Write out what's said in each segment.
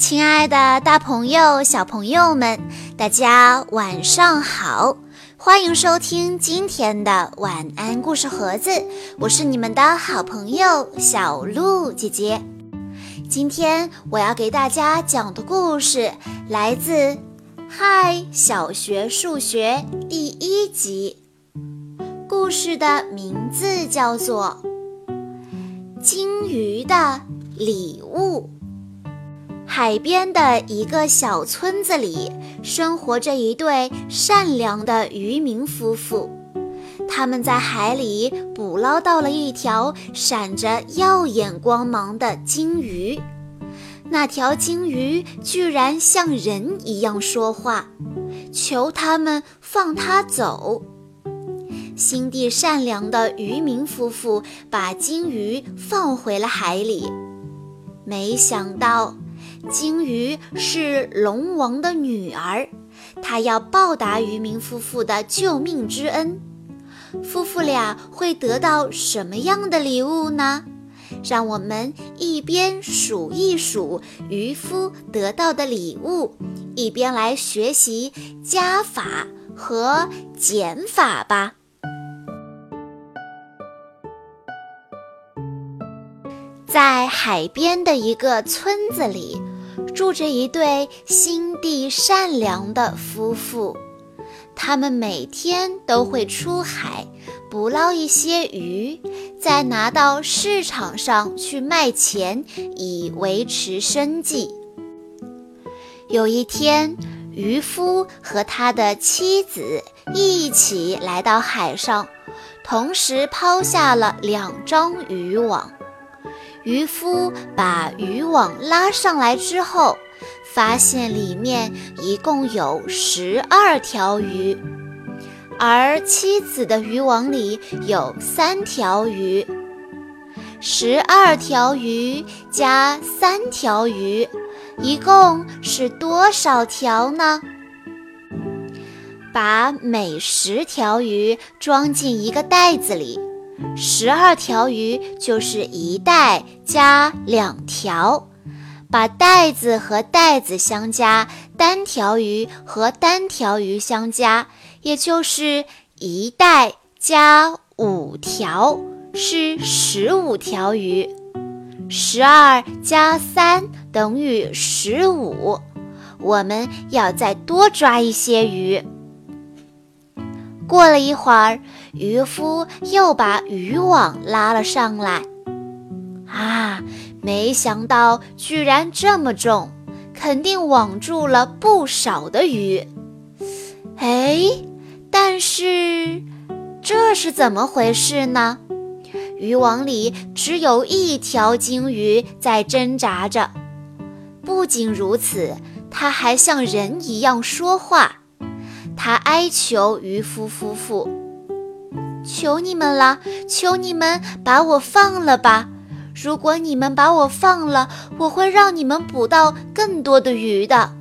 亲爱的，大朋友、小朋友们，大家晚上好！欢迎收听今天的晚安故事盒子，我是你们的好朋友小鹿姐姐。今天我要给大家讲的故事来自《嗨小学数学》第一集，故事的名字叫做《金鱼的礼物》。海边的一个小村子里，生活着一对善良的渔民夫妇。他们在海里捕捞到了一条闪着耀眼光芒的金鱼。那条金鱼居然像人一样说话，求他们放它走。心地善良的渔民夫妇把金鱼放回了海里，没想到。金鱼是龙王的女儿，她要报答渔民夫妇的救命之恩。夫妇俩会得到什么样的礼物呢？让我们一边数一数渔夫得到的礼物，一边来学习加法和减法吧。在海边的一个村子里，住着一对心地善良的夫妇。他们每天都会出海捕捞一些鱼，再拿到市场上去卖钱，以维持生计。有一天，渔夫和他的妻子一起来到海上，同时抛下了两张渔网。渔夫把渔网拉上来之后，发现里面一共有十二条鱼，而妻子的渔网里有三条鱼。十二条鱼加三条鱼，一共是多少条呢？把每十条鱼装进一个袋子里。十二条鱼就是一袋加两条，把袋子和袋子相加，单条鱼和单条鱼相加，也就是一袋加五条是十五条鱼。十二加三等于十五，我们要再多抓一些鱼。过了一会儿。渔夫又把渔网拉了上来，啊，没想到居然这么重，肯定网住了不少的鱼。哎，但是这是怎么回事呢？渔网里只有一条鲸鱼在挣扎着。不仅如此，它还像人一样说话，它哀求渔夫夫妇。求你们了，求你们把我放了吧！如果你们把我放了，我会让你们捕到更多的鱼的。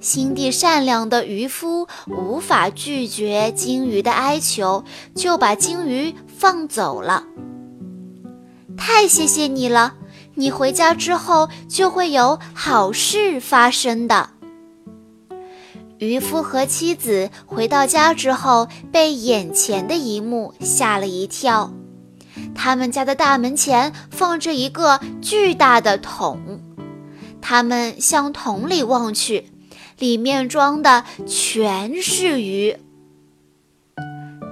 心地善良的渔夫无法拒绝金鱼的哀求，就把金鱼放走了。太谢谢你了！你回家之后就会有好事发生的。渔夫和妻子回到家之后，被眼前的一幕吓了一跳。他们家的大门前放着一个巨大的桶，他们向桶里望去，里面装的全是鱼。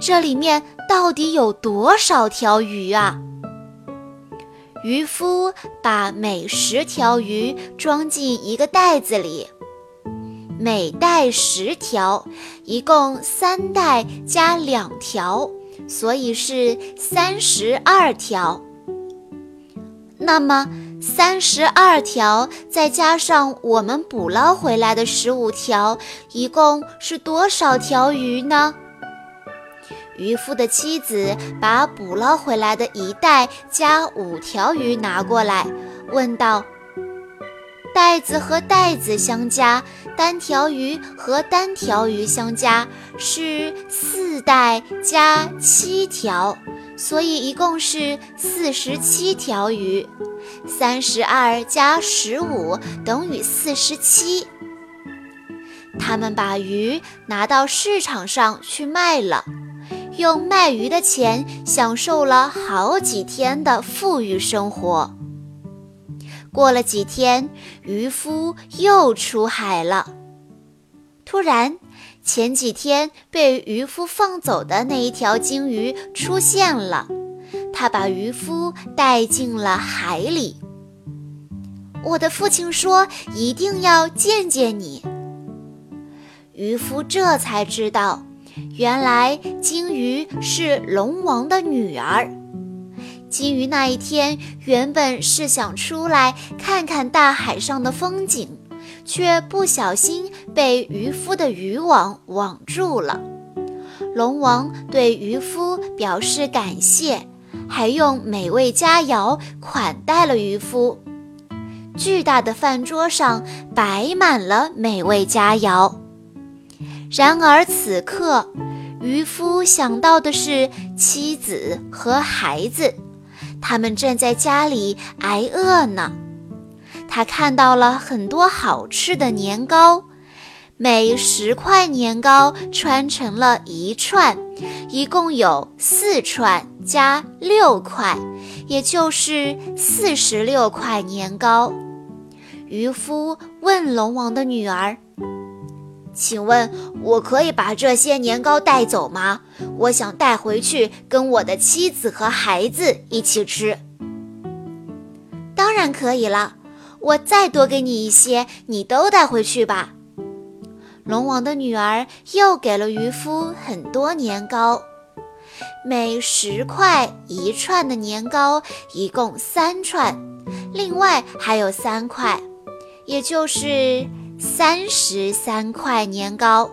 这里面到底有多少条鱼啊？渔夫把每十条鱼装进一个袋子里。每袋十条，一共三袋加两条，所以是三十二条。那么三十二条再加上我们捕捞回来的十五条，一共是多少条鱼呢？渔夫的妻子把捕捞回来的一袋加五条鱼拿过来，问道。袋子和袋子相加，单条鱼和单条鱼相加是四袋加七条，所以一共是四十七条鱼。三十二加十五等于四十七。他们把鱼拿到市场上去卖了，用卖鱼的钱享受了好几天的富裕生活。过了几天，渔夫又出海了。突然，前几天被渔夫放走的那一条鲸鱼出现了，它把渔夫带进了海里。我的父亲说：“一定要见见你。”渔夫这才知道，原来鲸鱼是龙王的女儿。鲸鱼那一天原本是想出来看看大海上的风景，却不小心被渔夫的渔网网住了。龙王对渔夫表示感谢，还用美味佳肴款待了渔夫。巨大的饭桌上摆满了美味佳肴。然而此刻，渔夫想到的是妻子和孩子，他们正在家里挨饿呢。他看到了很多好吃的年糕，每十块年糕穿成了一串，一共有四串加六块，也就是四十六块年糕。渔夫问龙王的女儿。请问，我可以把这些年糕带走吗？我想带回去跟我的妻子和孩子一起吃。当然可以了，我再多给你一些，你都带回去吧。龙王的女儿又给了渔夫很多年糕，每十块一串的年糕，一共三串，另外还有三块，也就是。三十三块年糕。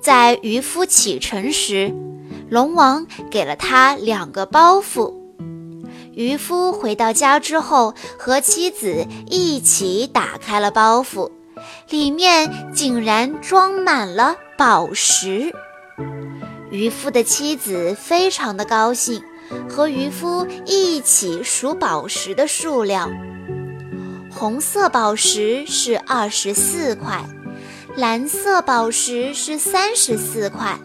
在渔夫启程时，龙王给了他两个包袱。渔夫回到家之后，和妻子一起打开了包袱，里面竟然装满了宝石。渔夫的妻子非常的高兴，和渔夫一起数宝石的数量。红色宝石是二十四块，蓝色宝石是三十四块，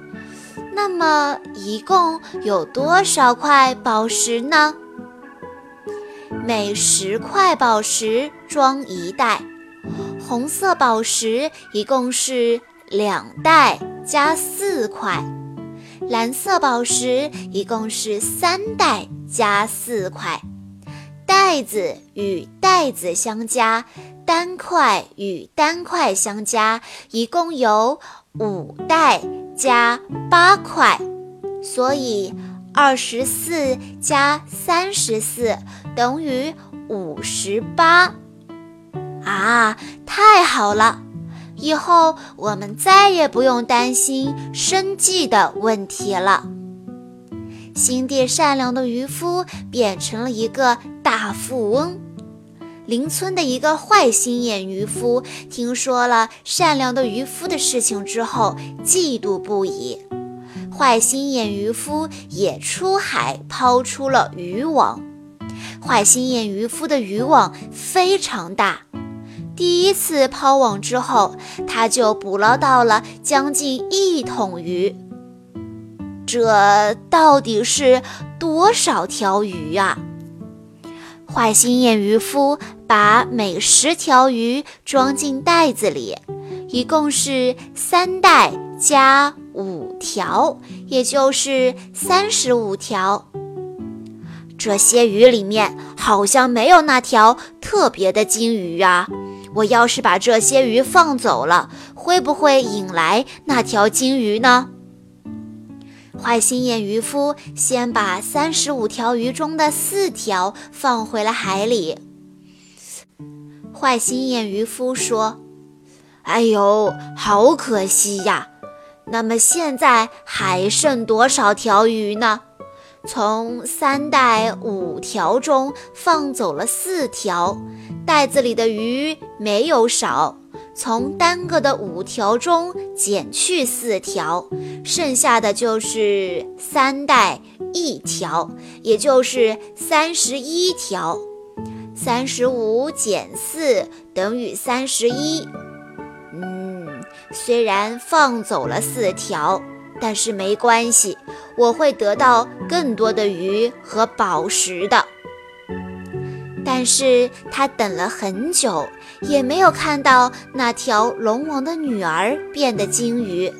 那么一共有多少块宝石呢？每十块宝石装一袋，红色宝石一共是两袋加四块，蓝色宝石一共是三袋加四块。袋子与袋子相加，单块与单块相加，一共有五袋加八块，所以二十四加三十四等于五十八。啊，太好了！以后我们再也不用担心生计的问题了。心地善良的渔夫变成了一个大富翁。邻村的一个坏心眼渔夫听说了善良的渔夫的事情之后，嫉妒不已。坏心眼渔夫也出海抛出了渔网。坏心眼渔夫的渔网非常大，第一次抛网之后，他就捕捞到了将近一桶鱼。这到底是多少条鱼啊？坏心眼渔夫把每十条鱼装进袋子里，一共是三袋加五条，也就是三十五条。这些鱼里面好像没有那条特别的金鱼啊！我要是把这些鱼放走了，会不会引来那条金鱼呢？坏心眼渔夫先把三十五条鱼中的四条放回了海里。坏心眼渔夫说：“哎呦，好可惜呀！那么现在还剩多少条鱼呢？从三袋五条中放走了四条，袋子里的鱼没有少，从单个的五条中减去四条，剩下的就是三袋一条，也就是三十一条。三十五减四等于三十一。嗯，虽然放走了四条，但是没关系，我会得到更多的鱼和宝石的。但是他等了很久，也没有看到那条龙王的女儿变的鲸鱼。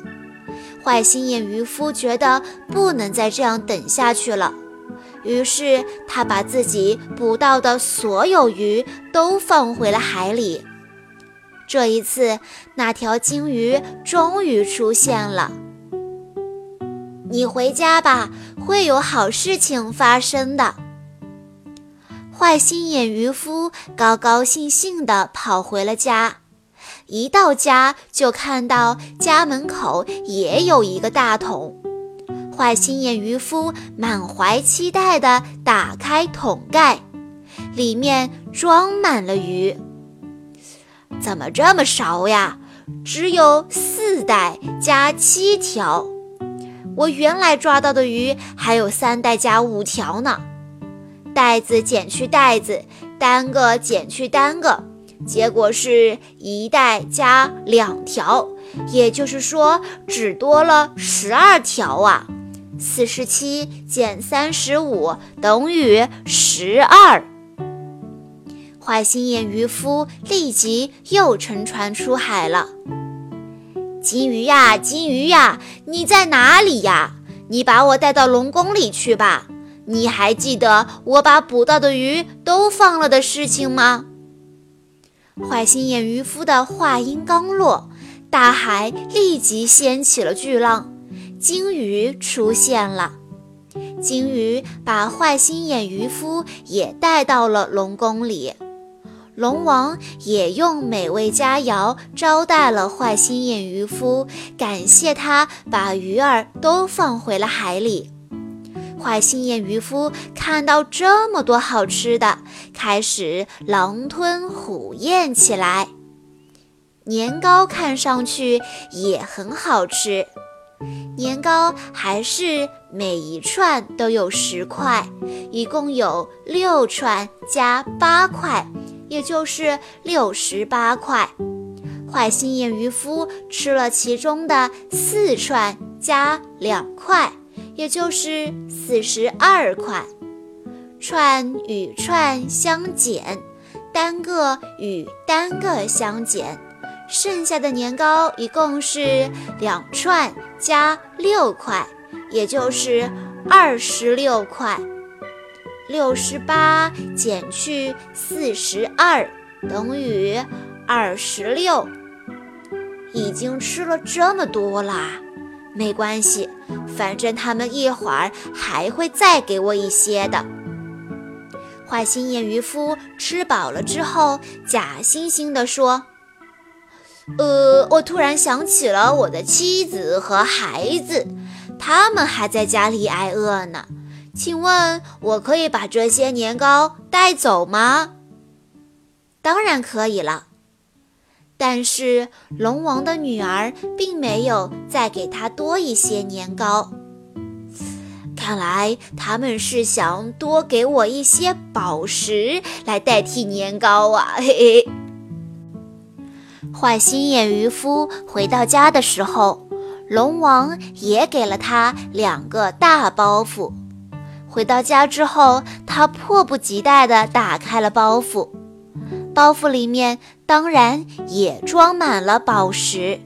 坏心眼渔夫觉得不能再这样等下去了，于是他把自己捕到的所有鱼都放回了海里。这一次，那条鲸鱼终于出现了。你回家吧，会有好事情发生的。坏心眼渔夫高高兴兴地跑回了家，一到家就看到家门口也有一个大桶。坏心眼渔夫满怀期待地打开桶盖，里面装满了鱼。怎么这么少呀？只有四袋加七条。我原来抓到的鱼还有三袋加五条呢。袋子减去袋子，单个减去单个，结果是一袋加两条，也就是说只多了十二条啊！四十七减三十五等于十二。坏心眼渔夫立即又乘船出海了。金鱼呀，金鱼呀，你在哪里呀？你把我带到龙宫里去吧。你还记得我把捕到的鱼都放了的事情吗？坏心眼渔夫的话音刚落，大海立即掀起了巨浪，鲸鱼出现了。鲸鱼把坏心眼渔夫也带到了龙宫里，龙王也用美味佳肴招待了坏心眼渔夫，感谢他把鱼儿都放回了海里。坏心眼渔夫看到这么多好吃的，开始狼吞虎咽起来。年糕看上去也很好吃，年糕还是每一串都有十块，一共有六串加八块，也就是六十八块。坏心眼渔夫吃了其中的四串加两块。也就是四十二块，串与串相减，单个与单个相减，剩下的年糕一共是两串加六块，也就是二十六块。六十八减去四十二等于二十六，已经吃了这么多啦。没关系，反正他们一会儿还会再给我一些的。坏心眼渔夫吃饱了之后，假惺惺地说：“呃，我突然想起了我的妻子和孩子，他们还在家里挨饿呢。请问，我可以把这些年糕带走吗？”“当然可以了。”但是龙王的女儿并没有再给他多一些年糕，看来他们是想多给我一些宝石来代替年糕啊！嘿嘿。坏心眼渔夫回到家的时候，龙王也给了他两个大包袱。回到家之后，他迫不及待地打开了包袱。包袱里面当然也装满了宝石。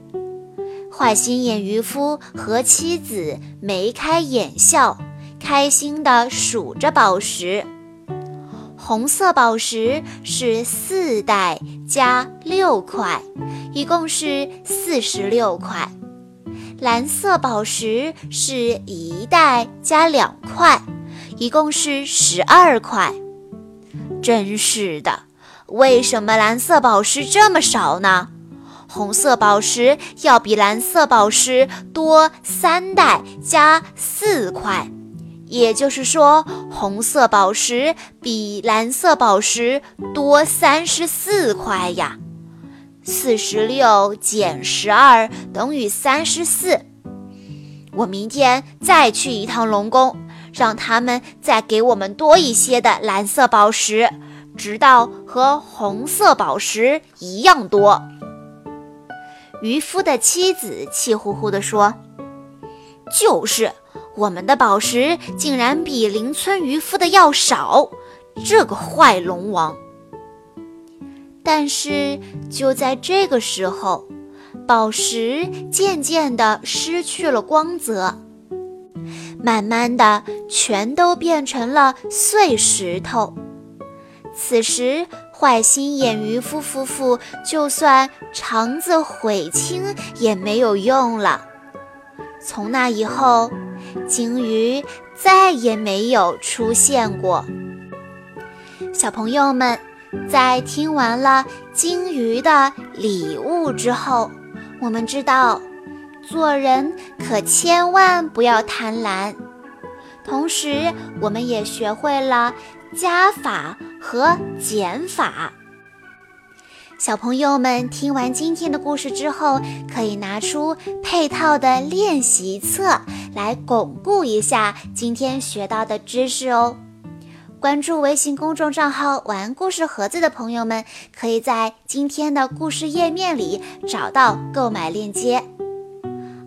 坏心眼渔夫和妻子眉开眼笑，开心地数着宝石。红色宝石是四袋加六块，一共是四十六块。蓝色宝石是一袋加两块，一共是十二块。真是的。为什么蓝色宝石这么少呢？红色宝石要比蓝色宝石多三袋加四块，也就是说，红色宝石比蓝色宝石多三十四块呀。四十六减十二等于三十四。我明天再去一趟龙宫，让他们再给我们多一些的蓝色宝石，直到和红色宝石一样多。渔夫的妻子气呼呼地说：“就是，我们的宝石竟然比邻村渔夫的要少，这个坏龙王！”但是就在这个时候，宝石渐渐地失去了光泽，慢慢的全都变成了碎石头。此时，坏心眼渔夫夫妇就算肠子悔青也没有用了。从那以后，鲸鱼再也没有出现过。小朋友们，在听完了鲸鱼的礼物之后，我们知道，做人可千万不要贪婪。同时，我们也学会了加法。和减法。小朋友们听完今天的故事之后，可以拿出配套的练习册来巩固一下今天学到的知识哦。关注微信公众账号“玩故事盒子”的朋友们，可以在今天的故事页面里找到购买链接。